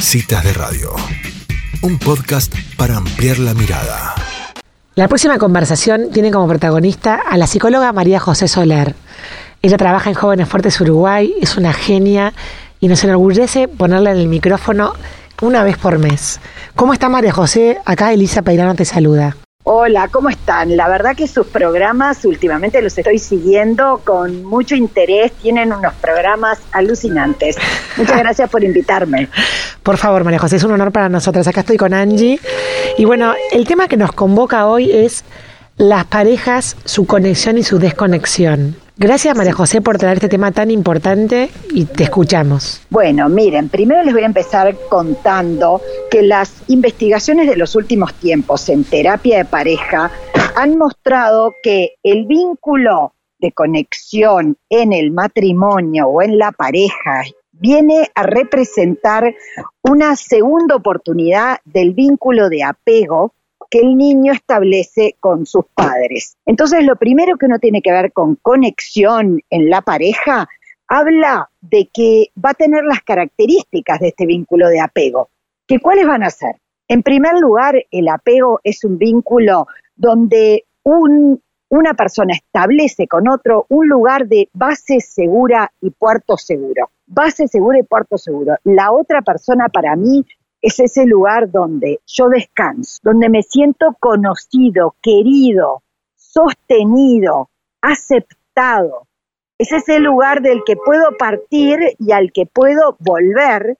Citas de Radio, un podcast para ampliar la mirada. La próxima conversación tiene como protagonista a la psicóloga María José Soler. Ella trabaja en Jóvenes Fuertes Uruguay, es una genia y nos enorgullece ponerla en el micrófono una vez por mes. ¿Cómo está María José? Acá Elisa Peirano te saluda. Hola, ¿cómo están? La verdad que sus programas últimamente los estoy siguiendo con mucho interés, tienen unos programas alucinantes. Muchas gracias por invitarme. Por favor, María José, es un honor para nosotras. Acá estoy con Angie. Y bueno, el tema que nos convoca hoy es las parejas, su conexión y su desconexión. Gracias María José por traer este tema tan importante y te escuchamos. Bueno, miren, primero les voy a empezar contando que las investigaciones de los últimos tiempos en terapia de pareja han mostrado que el vínculo de conexión en el matrimonio o en la pareja viene a representar una segunda oportunidad del vínculo de apego que el niño establece con sus padres. Entonces, lo primero que uno tiene que ver con conexión en la pareja, habla de que va a tener las características de este vínculo de apego. ¿Que ¿Cuáles van a ser? En primer lugar, el apego es un vínculo donde una persona establece con otro un lugar de base segura y puerto seguro. Base segura y puerto seguro. La otra persona para mí es ese lugar donde yo descanso, donde me siento conocido, querido, sostenido, aceptado. Es ese lugar del que puedo partir y al que puedo volver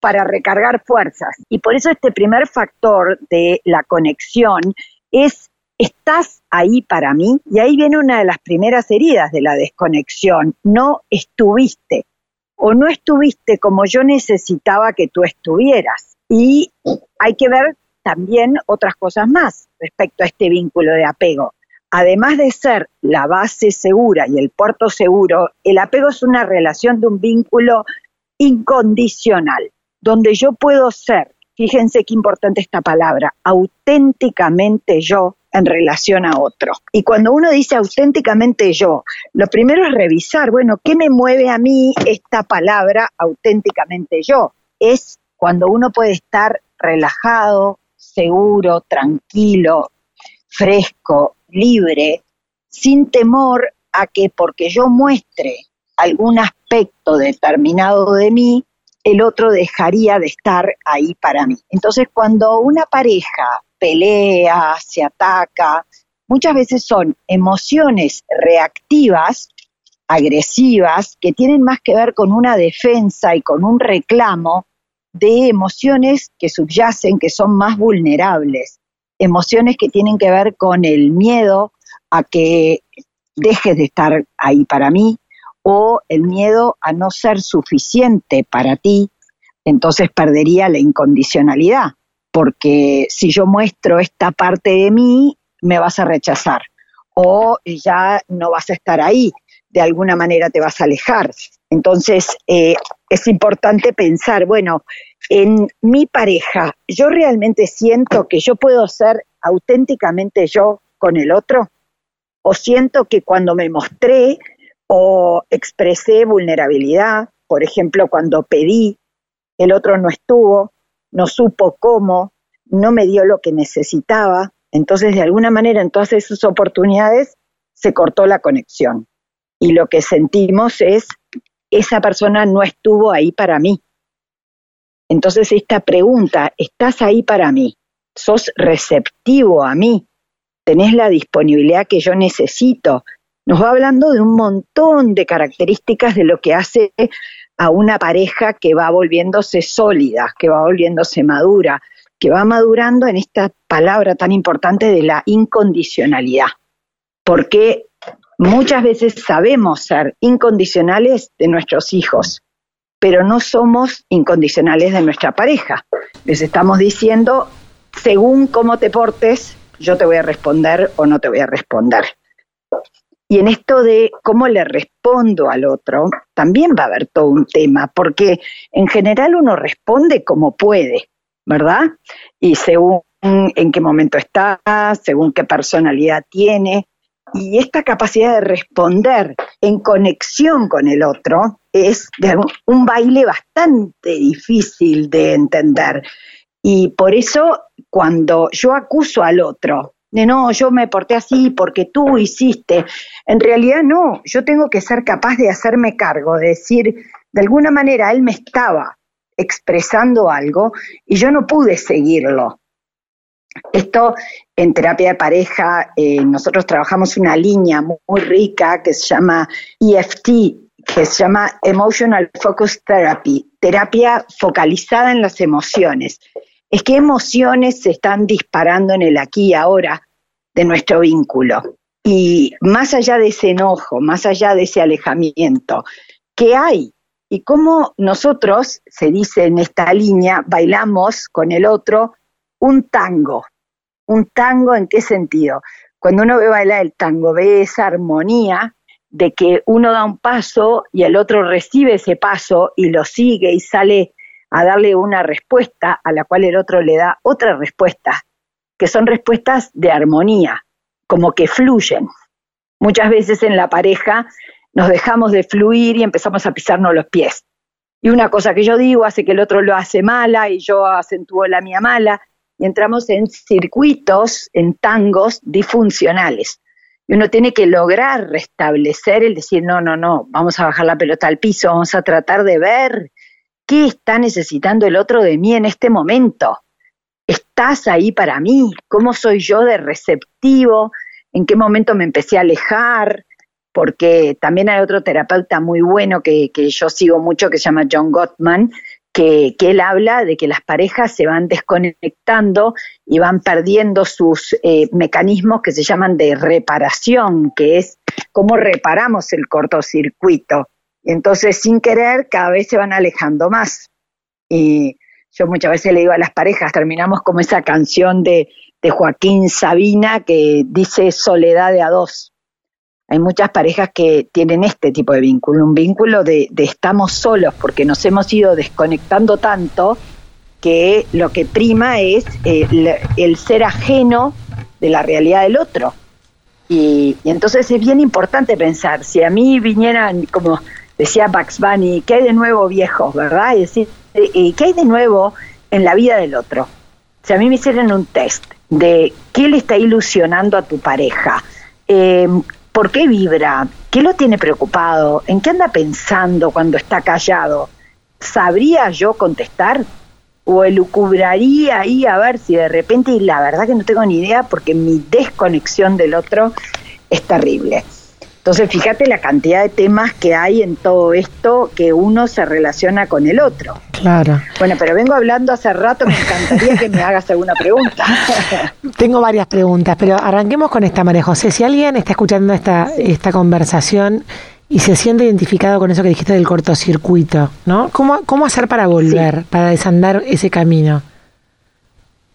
para recargar fuerzas. Y por eso este primer factor de la conexión es, estás ahí para mí. Y ahí viene una de las primeras heridas de la desconexión. No estuviste o no estuviste como yo necesitaba que tú estuvieras. Y hay que ver también otras cosas más respecto a este vínculo de apego. Además de ser la base segura y el puerto seguro, el apego es una relación de un vínculo incondicional, donde yo puedo ser, fíjense qué importante esta palabra, auténticamente yo en relación a otro. Y cuando uno dice auténticamente yo, lo primero es revisar, bueno, ¿qué me mueve a mí esta palabra auténticamente yo? Es cuando uno puede estar relajado, seguro, tranquilo, fresco, libre, sin temor a que porque yo muestre algún aspecto determinado de mí, el otro dejaría de estar ahí para mí. Entonces, cuando una pareja pelea, se ataca, muchas veces son emociones reactivas, agresivas, que tienen más que ver con una defensa y con un reclamo de emociones que subyacen, que son más vulnerables, emociones que tienen que ver con el miedo a que dejes de estar ahí para mí o el miedo a no ser suficiente para ti, entonces perdería la incondicionalidad, porque si yo muestro esta parte de mí, me vas a rechazar o ya no vas a estar ahí, de alguna manera te vas a alejar. Entonces, eh, es importante pensar, bueno, en mi pareja, ¿yo realmente siento que yo puedo ser auténticamente yo con el otro? ¿O siento que cuando me mostré o expresé vulnerabilidad, por ejemplo, cuando pedí, el otro no estuvo, no supo cómo, no me dio lo que necesitaba, entonces de alguna manera en todas esas oportunidades se cortó la conexión. Y lo que sentimos es esa persona no estuvo ahí para mí. Entonces esta pregunta, ¿estás ahí para mí? ¿Sos receptivo a mí? ¿Tenés la disponibilidad que yo necesito? Nos va hablando de un montón de características de lo que hace a una pareja que va volviéndose sólida, que va volviéndose madura, que va madurando en esta palabra tan importante de la incondicionalidad. Porque Muchas veces sabemos ser incondicionales de nuestros hijos, pero no somos incondicionales de nuestra pareja. Les estamos diciendo, según cómo te portes, yo te voy a responder o no te voy a responder. Y en esto de cómo le respondo al otro, también va a haber todo un tema, porque en general uno responde como puede, ¿verdad? Y según en qué momento está, según qué personalidad tiene, y esta capacidad de responder en conexión con el otro es un baile bastante difícil de entender. Y por eso cuando yo acuso al otro de no, yo me porté así porque tú hiciste, en realidad no, yo tengo que ser capaz de hacerme cargo, de decir, de alguna manera él me estaba expresando algo y yo no pude seguirlo. Esto en terapia de pareja, eh, nosotros trabajamos una línea muy, rica que se llama EFT, que se llama Emotional Focus Therapy, terapia focalizada en las emociones. Es que emociones se están disparando en el aquí y ahora de nuestro vínculo. Y más allá de ese enojo, más allá de ese alejamiento, ¿qué hay? Y cómo nosotros, se dice en esta línea, bailamos con el otro un tango. ¿Un tango en qué sentido? Cuando uno ve bailar el tango, ve esa armonía de que uno da un paso y el otro recibe ese paso y lo sigue y sale a darle una respuesta a la cual el otro le da otra respuesta, que son respuestas de armonía, como que fluyen. Muchas veces en la pareja nos dejamos de fluir y empezamos a pisarnos los pies. Y una cosa que yo digo hace que el otro lo hace mala y yo acentúo la mía mala y entramos en circuitos, en tangos disfuncionales. Y uno tiene que lograr restablecer el decir, no, no, no, vamos a bajar la pelota al piso, vamos a tratar de ver qué está necesitando el otro de mí en este momento. ¿Estás ahí para mí? ¿Cómo soy yo de receptivo? ¿En qué momento me empecé a alejar? Porque también hay otro terapeuta muy bueno que, que yo sigo mucho que se llama John Gottman, que, él habla de que las parejas se van desconectando y van perdiendo sus eh, mecanismos que se llaman de reparación, que es cómo reparamos el cortocircuito. Entonces, sin querer, cada vez se van alejando más. Y yo muchas veces le digo a las parejas, terminamos como esa canción de, de Joaquín Sabina que dice soledad de a dos. Hay muchas parejas que tienen este tipo de vínculo, un vínculo de, estamos solos porque nos hemos ido desconectando tanto que lo que prima es eh, el, ser ajeno de la realidad del otro. Y, entonces es bien importante pensar, si a mí vinieran, como decía Bugs Bunny, ¿qué hay de nuevo viejos, verdad? Y decir, ¿qué hay de nuevo en la vida del otro? Si a mí me hicieran un test de qué le está ilusionando a tu pareja, eh, ¿Por qué vibra? ¿Qué lo tiene preocupado? ¿En qué anda pensando cuando está callado? ¿Sabría yo contestar? ¿O elucubraría ahí a ver si de repente, y la verdad que no tengo ni idea porque mi desconexión del otro es terrible? Entonces, fíjate la cantidad de temas que hay en todo esto que uno se relaciona con el otro. Claro. Bueno, pero vengo hablando hace rato, me encantaría que me hagas alguna pregunta. Tengo varias preguntas, pero arranquemos con esta, María José. Si alguien está escuchando esta, esta conversación y se siente identificado con eso que dijiste del cortocircuito, ¿no? ¿Cómo, cómo hacer para volver, para desandar ese camino?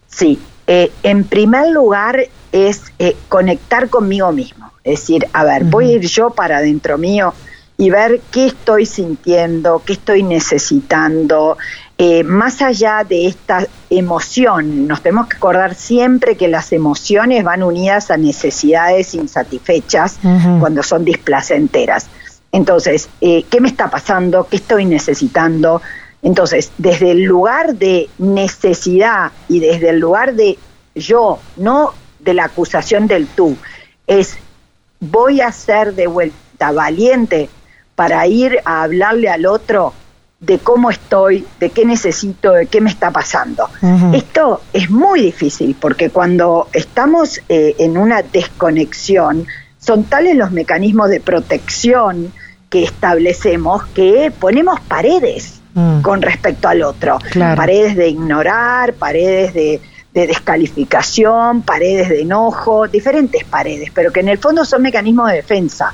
Sí, eh, en primer lugar es eh, conectar conmigo mismo. Es decir, a ver, voy a ir yo para adentro mío y ver qué estoy sintiendo, qué estoy necesitando, eh, más allá de esta emoción, nos tenemos que acordar siempre que las emociones van unidas a necesidades insatisfechas cuando son displacenteras. Entonces, eh, ¿qué me está pasando? ¿Qué estoy necesitando? Entonces, desde el lugar de necesidad y desde el lugar de yo, no de la acusación del tú, es voy a ser de vuelta valiente para ir a hablarle al otro de cómo estoy, de qué necesito, de qué me está pasando. Esto es muy difícil porque cuando estamos eh, en una desconexión, son tales los mecanismos de protección que establecemos que ponemos paredes mm. con respecto al otro. Paredes de ignorar, paredes de de descalificación, paredes de enojo, diferentes paredes, pero que en el fondo son mecanismos de defensa.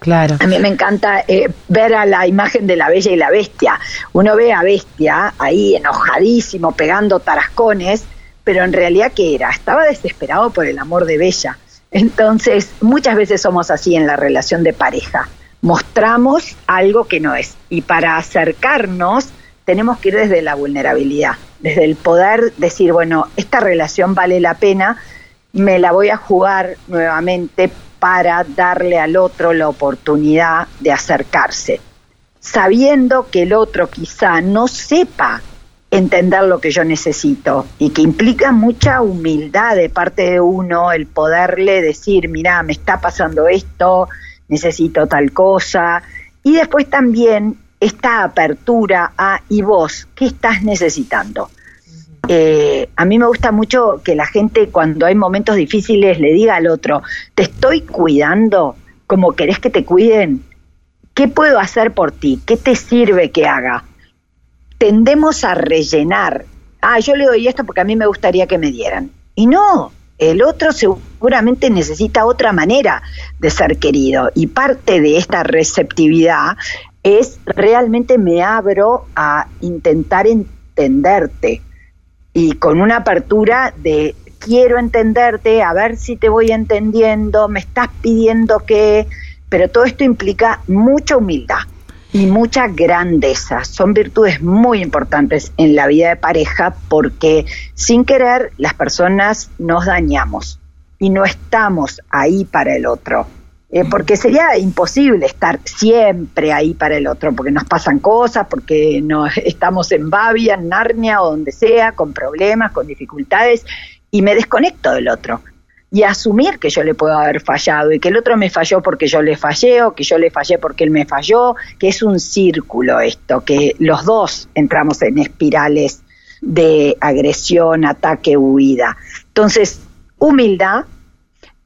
Claro. A mí me encanta eh, ver a la imagen de la bella y la bestia. Uno ve a bestia ahí enojadísimo, pegando tarascones, pero en realidad ¿qué era? Estaba desesperado por el amor de bella. Entonces, muchas veces somos así en la relación de pareja. Mostramos algo que no es. Y para acercarnos, tenemos que ir desde la vulnerabilidad desde el poder decir, bueno, esta relación vale la pena, me la voy a jugar nuevamente para darle al otro la oportunidad de acercarse, sabiendo que el otro quizá no sepa entender lo que yo necesito y que implica mucha humildad de parte de uno el poderle decir, mira, me está pasando esto, necesito tal cosa, y después también esta apertura a, ¿y vos qué estás necesitando? Eh, a mí me gusta mucho que la gente cuando hay momentos difíciles le diga al otro, te estoy cuidando como querés que te cuiden, ¿qué puedo hacer por ti? ¿Qué te sirve que haga? Tendemos a rellenar, ah, yo le doy esto porque a mí me gustaría que me dieran. Y no, el otro seguramente necesita otra manera de ser querido y parte de esta receptividad es realmente me abro a intentar entenderte y con una apertura de quiero entenderte, a ver si te voy entendiendo, me estás pidiendo que, pero todo esto implica mucha humildad y mucha grandeza. Son virtudes muy importantes en la vida de pareja porque sin querer las personas nos dañamos y no estamos ahí para el otro. Eh, porque sería imposible estar siempre ahí para el otro, porque nos pasan cosas, porque no, estamos en Babia, en Narnia o donde sea, con problemas, con dificultades, y me desconecto del otro. Y asumir que yo le puedo haber fallado y que el otro me falló porque yo le fallé o que yo le fallé porque él me falló, que es un círculo esto, que los dos entramos en espirales de agresión, ataque, huida. Entonces, humildad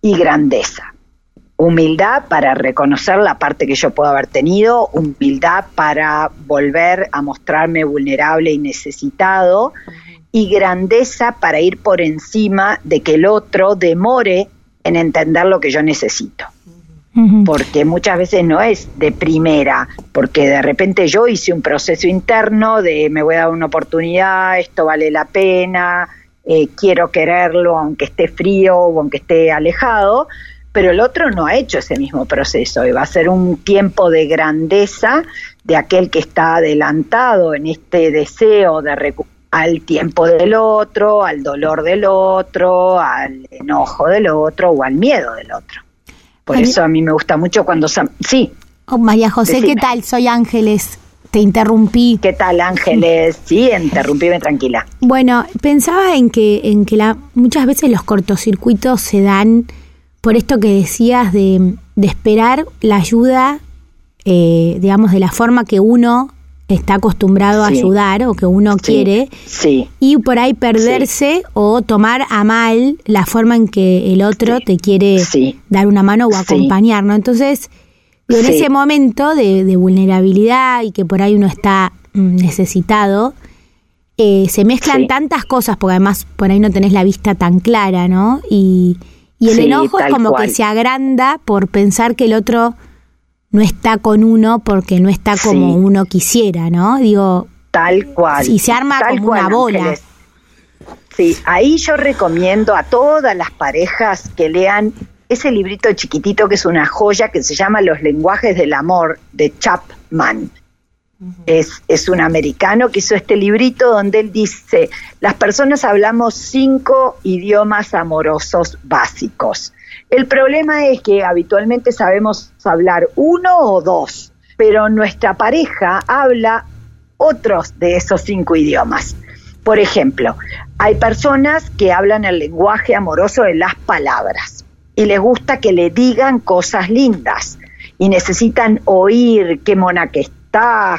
y grandeza humildad para reconocer la parte que yo puedo haber tenido, humildad para volver a mostrarme vulnerable y necesitado, y grandeza para ir por encima de que el otro demore en entender lo que yo necesito. Porque muchas veces no es de primera, porque de repente yo hice un proceso interno de me voy a dar una oportunidad, esto vale la pena, eh, quiero quererlo aunque esté frío o aunque esté alejado, pero el otro no ha hecho ese mismo proceso y va a ser un tiempo de grandeza de aquel que está adelantado en este deseo de recuperar al tiempo del otro, al dolor del otro, al enojo del otro o al miedo del otro. Por eso a mí me gusta mucho cuando... Sí. Oh, María José, ¿qué tal? Soy Ángeles. Te interrumpí. ¿Qué tal, Ángeles? Sí, interrumpíme tranquila. Bueno, pensaba en que, en que la, muchas veces los cortocircuitos se dan por esto que decías de, esperar la ayuda, eh, digamos, de la forma que uno está acostumbrado a ayudar o que uno quiere, sí. y por ahí perderse o tomar a mal la forma en que el otro te quiere dar una mano o acompañar, ¿no? Entonces, en ese momento de, vulnerabilidad y que por ahí uno está mm, necesitado, eh, se mezclan tantas cosas, porque además por ahí no tenés la vista tan clara, ¿no? Y, y el enojo es como que se agranda por pensar que el otro no está con uno porque no está como uno quisiera, ¿no? Digo, tal cual. Y se arma como una bola. Sí, ahí yo recomiendo a todas las parejas que lean ese librito chiquitito que es una joya que se llama Los lenguajes del amor de Chapman es, un americano que hizo este librito donde él dice, las personas hablamos cinco idiomas amorosos básicos. El problema es que habitualmente sabemos hablar uno o dos, pero nuestra pareja habla otros de esos cinco idiomas. Por ejemplo, hay personas que hablan el lenguaje amoroso de las palabras y les gusta que le digan cosas lindas y necesitan oír qué mona que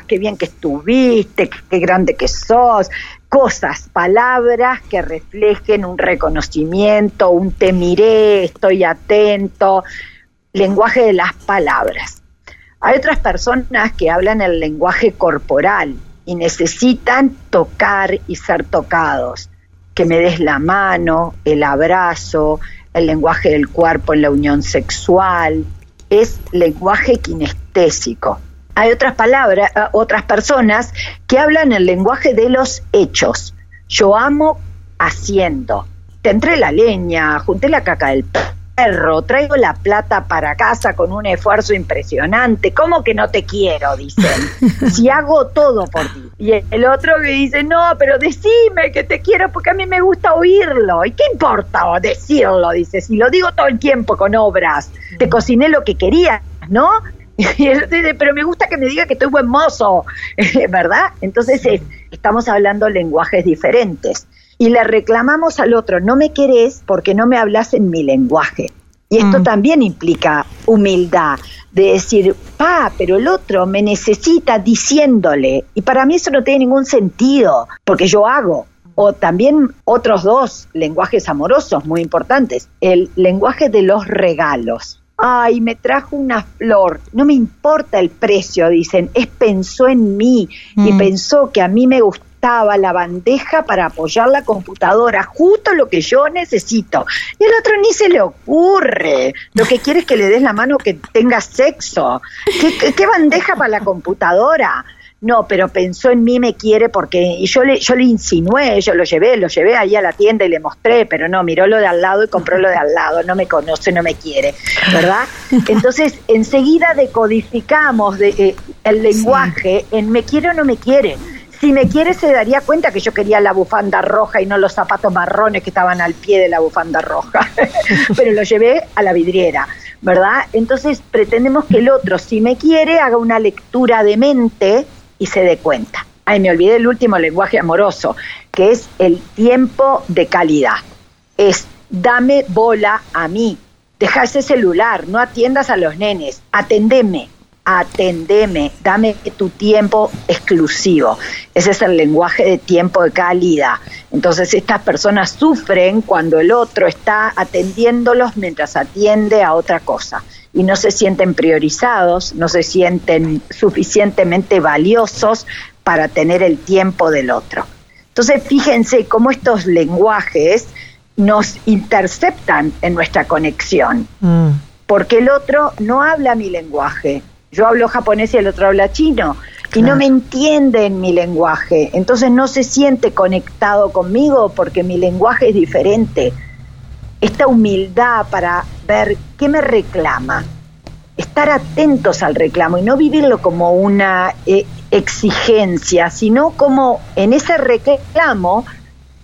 qué bien que estuviste, qué grande que sos, cosas, palabras que reflejen un reconocimiento, un te miré, estoy atento, lenguaje de las palabras. Hay otras personas que hablan el lenguaje corporal y necesitan tocar y ser tocados, que me des la mano, el abrazo, el lenguaje del cuerpo en la unión sexual, es lenguaje kinestésico hay otras palabras, eh, otras personas que hablan el lenguaje de los hechos. Yo amo haciendo. Te entré la leña, junté la caca del perro, traigo la plata para casa con un esfuerzo impresionante, ¿cómo que no te quiero? Dicen, si hago todo por ti. Y el otro que dice, no, pero decime que te quiero porque a mí me gusta oírlo. ¿Y qué importa decirlo? Dice, si lo digo todo el tiempo con obras, te cociné lo que querías, ¿no? Y él dice, pero me gusta que me diga que estoy buen mozo, ¿verdad? Entonces estamos hablando lenguajes diferentes y le reclamamos al otro, no me querés porque no me hablas en mi lenguaje. Y esto mm. también implica humildad, de decir, pa, pero el otro me necesita diciéndole. Y para mí eso no tiene ningún sentido, porque yo hago. O también otros dos lenguajes amorosos muy importantes. El lenguaje de los regalos. Ay, me trajo una flor. No me importa el precio, dicen. Es pensó en mí y mm. pensó que a mí me gustaba la bandeja para apoyar la computadora, justo lo que yo necesito. Y el otro ni se le ocurre. Lo que quiere es que le des la mano que tenga sexo. ¿Qué, bandeja para la computadora? No, pero pensó en mí, me quiere porque y yo le yo le insinué, yo lo llevé, lo llevé ahí a la tienda y le mostré, pero no, miró lo de al lado y compró lo de al lado, no me conoce, no me quiere, ¿verdad? Entonces, enseguida decodificamos de, eh, el lenguaje en me quiere o no me quiere. Si me quiere se daría cuenta que yo quería la bufanda roja y no los zapatos marrones que estaban al pie de la bufanda roja. Pero lo llevé a la vidriera, ¿verdad? Entonces pretendemos que el otro, si me quiere, haga una lectura de mente y se dé cuenta. Ay, me olvidé el último lenguaje amoroso, que es el tiempo de calidad. Es dame bola a mí. Deja ese celular, no atiendas a los nenes, atendeme, atendeme, dame tu tiempo exclusivo. Ese es el lenguaje de tiempo de calidad. Entonces estas personas sufren cuando el otro está atendiéndolos mientras atiende a otra cosa y no se sienten priorizados, no se sienten suficientemente valiosos para tener el tiempo del otro. Entonces fíjense cómo estos lenguajes nos interceptan en nuestra conexión. Mm. Porque el otro no habla mi lenguaje, yo hablo japonés y el otro habla chino y no me entiende en mi lenguaje, entonces no se siente conectado conmigo porque mi lenguaje es diferente. Esta humildad para ver qué me reclama, estar atentos al reclamo y no vivirlo como una eh, exigencia, sino como en ese reclamo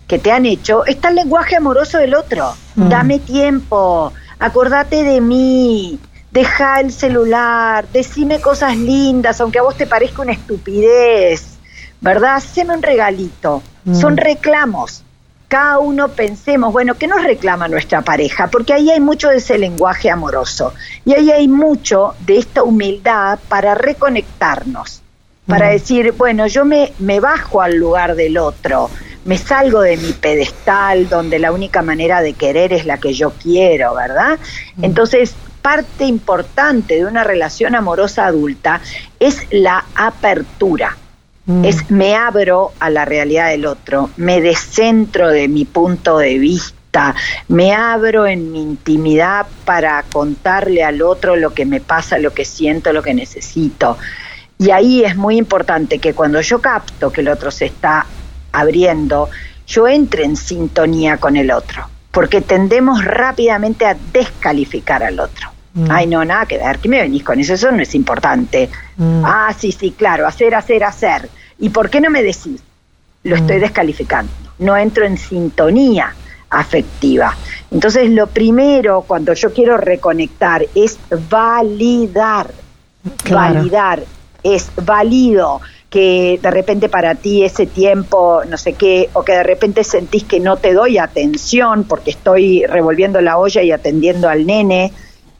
que te han hecho está el lenguaje amoroso del otro. Mm. Dame tiempo, acordate de mí, deja el celular, decime cosas lindas, aunque a vos te parezca una estupidez, ¿verdad? Haceme un regalito. Mm. Son reclamos. Cada uno pensemos, bueno, ¿qué nos reclama nuestra pareja? Porque ahí hay mucho de ese lenguaje amoroso y ahí hay mucho de esta humildad para reconectarnos, para mm. decir, bueno, yo me, me bajo al lugar del otro, me salgo de mi pedestal donde la única manera de querer es la que yo quiero, ¿verdad? Mm. Entonces, parte importante de una relación amorosa adulta es la apertura. Mm. Es me abro a la realidad del otro, me descentro de mi punto de vista, me abro en mi intimidad para contarle al otro lo que me pasa, lo que siento, lo que necesito. Y ahí es muy importante que cuando yo capto que el otro se está abriendo, yo entre en sintonía con el otro porque tendemos rápidamente a descalificar al otro. Mm. Ay, no, nada que ver, ¿qué me venís con eso? Eso no es importante. Mm. Ah, sí, sí, claro, hacer, hacer, hacer. ¿Y por qué no me decís? Lo estoy mm. descalificando. No entro en sintonía afectiva. Entonces, lo primero cuando yo quiero reconectar es validar. Validar. Es válido que de repente para ti ese tiempo, no sé qué, o que de repente sentís que no te doy atención porque estoy revolviendo la olla y atendiendo al nene,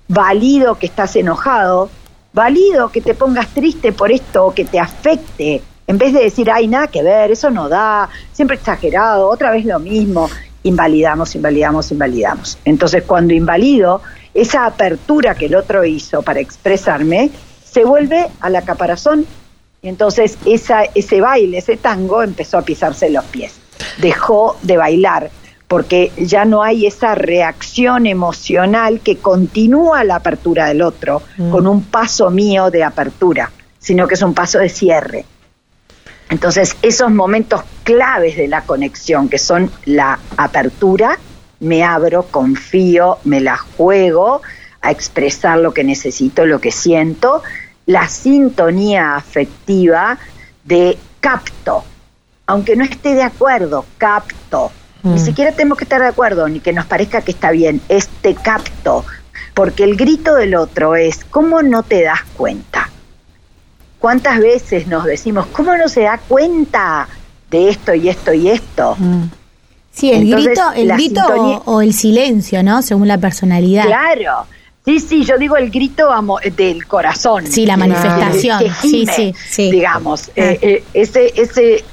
valido que estás enojado, valido que te pongas triste por esto que te afecte, en vez de decir, ay, nada que ver, eso no da, siempre exagerado, otra vez lo mismo, invalidamos, invalidamos, invalidamos. Entonces cuando invalido, esa apertura que el otro hizo para expresarme, se vuelve a la caparazón y entonces esa, ese baile, ese tango empezó a pisarse los pies. Dejó de bailar porque ya no hay esa reacción emocional que continúa la apertura del otro mm. con un paso mío de apertura, sino que es un paso de cierre. Entonces, esos momentos claves de la conexión, que son la apertura me abro, confío, me la juego a expresar lo que necesito, lo que siento, la sintonía afectiva de capto, aunque no esté de acuerdo, capto. Ni mm. siquiera tenemos que estar de acuerdo, ni que nos parezca que está bien, este capto, porque el grito del otro es, ¿cómo no te das cuenta? ¿Cuántas veces nos decimos, ¿cómo no se da cuenta de esto y esto y esto? Mm. Sí, el grito, el grito o, el silencio, ¿no? Según la personalidad. Claro. Sí, sí, yo digo el grito del corazón. Sí, la manifestación. sí, sí, sí. Digamos, ah. eh, eh, ese, ese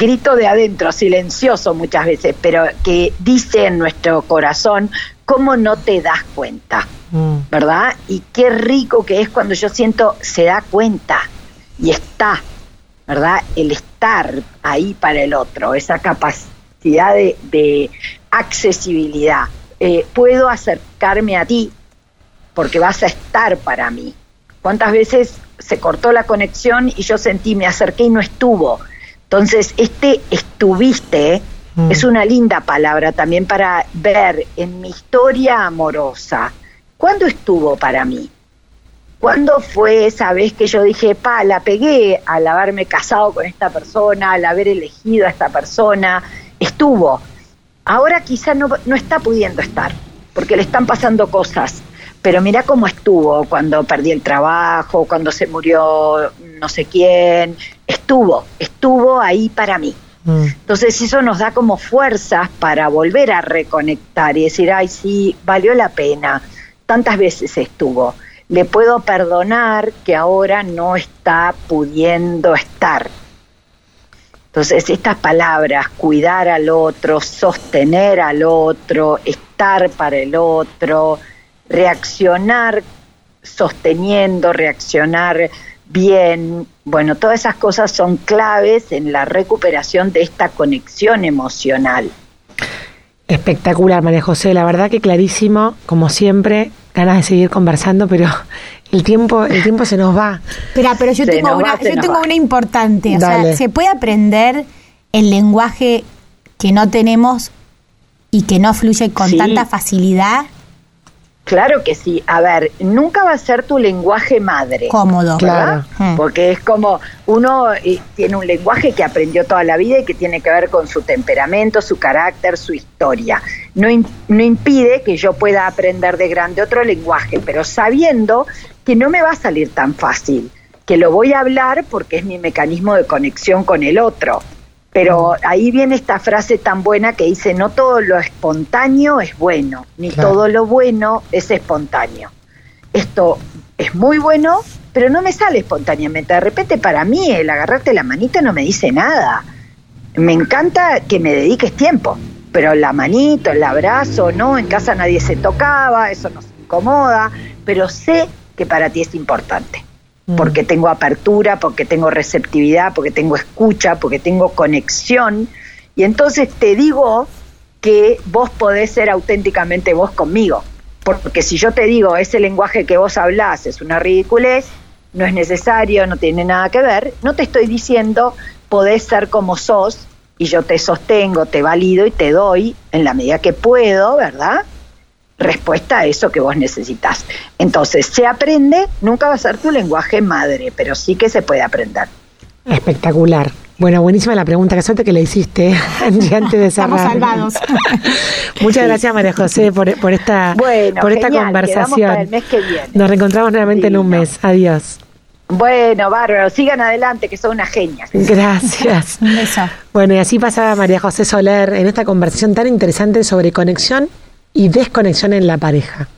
grito de adentro, silencioso muchas veces, pero que dice en nuestro corazón, ¿cómo no te das cuenta? Mm. ¿Verdad? Y qué rico que es cuando yo siento, se da cuenta y está, ¿verdad? El estar ahí para el otro, esa capacidad de, accesibilidad. Eh, puedo acercarme a ti porque vas a estar para mí. ¿Cuántas veces se cortó la conexión y yo sentí, me acerqué y no estuvo? Entonces, este estuviste mm. es una linda palabra también para ver en mi historia amorosa, ¿cuándo estuvo para mí? ¿Cuándo fue esa vez que yo dije, pa, la pegué al haberme casado con esta persona, al haber elegido a esta persona? Estuvo. Ahora quizá no, no está pudiendo estar, porque le están pasando cosas. Pero mira cómo estuvo cuando perdí el trabajo, cuando se murió no sé quién, estuvo, estuvo ahí para mí. Mm. Entonces eso nos da como fuerzas para volver a reconectar y decir, ay, sí, valió la pena, tantas veces estuvo. Le puedo perdonar que ahora no está pudiendo estar. Entonces estas palabras, cuidar al otro, sostener al otro, estar para el otro, reaccionar sosteniendo, reaccionar bien. Bueno, todas esas cosas son claves en la recuperación de esta conexión emocional. Espectacular, María José, la verdad que clarísimo, como siempre, ganas de seguir conversando, pero el tiempo, el tiempo se nos va. Pero, pero yo tengo una, yo tengo una importante, o sea, se puede aprender el lenguaje que no tenemos y que no fluye con tanta facilidad Claro que sí. A ver, nunca va a ser tu lenguaje madre. Cómodo. Claro. Mm. Porque es como uno eh, tiene un lenguaje que aprendió toda la vida y que tiene que ver con su temperamento, su carácter, su historia. No, no impide que yo pueda aprender de grande otro lenguaje, pero sabiendo que no me va a salir tan fácil, que lo voy a hablar porque es mi mecanismo de conexión con el otro. Pero ahí viene esta frase tan buena que dice, no todo lo espontáneo es bueno, ni todo lo bueno es espontáneo. Esto es muy bueno, pero no me sale espontáneamente. De repente para mí el agarrarte la manita no me dice nada. Me encanta que me dediques tiempo, pero la manito, el abrazo, no, en casa nadie se tocaba, eso nos incomoda, pero sé que para ti es importante. Mm. porque tengo apertura, porque tengo receptividad, porque tengo escucha, porque tengo conexión. Y entonces te digo que vos podés ser auténticamente vos conmigo. Porque si yo te digo, ese lenguaje que vos hablás es una ridiculez, no es necesario, no tiene nada que ver, no te estoy diciendo podés ser como sos y yo te sostengo, te valido y te doy en la medida que puedo, ¿verdad? Respuesta a eso que vos necesitas. Entonces, se aprende, nunca va a ser tu lenguaje madre, pero sí que se puede aprender. Espectacular. Bueno, buenísima la pregunta, que suerte que le hiciste antes de cerrar. Estamos salvados. Muchas gracias María José por, por esta, por esta conversación. Nos reencontramos nuevamente en un mes. Adiós. Bueno, bárbaro, sigan adelante, que son unas genias. Gracias. un beso. Bueno, y así pasaba María José Soler en esta conversación tan interesante sobre conexión y desconexión en la pareja.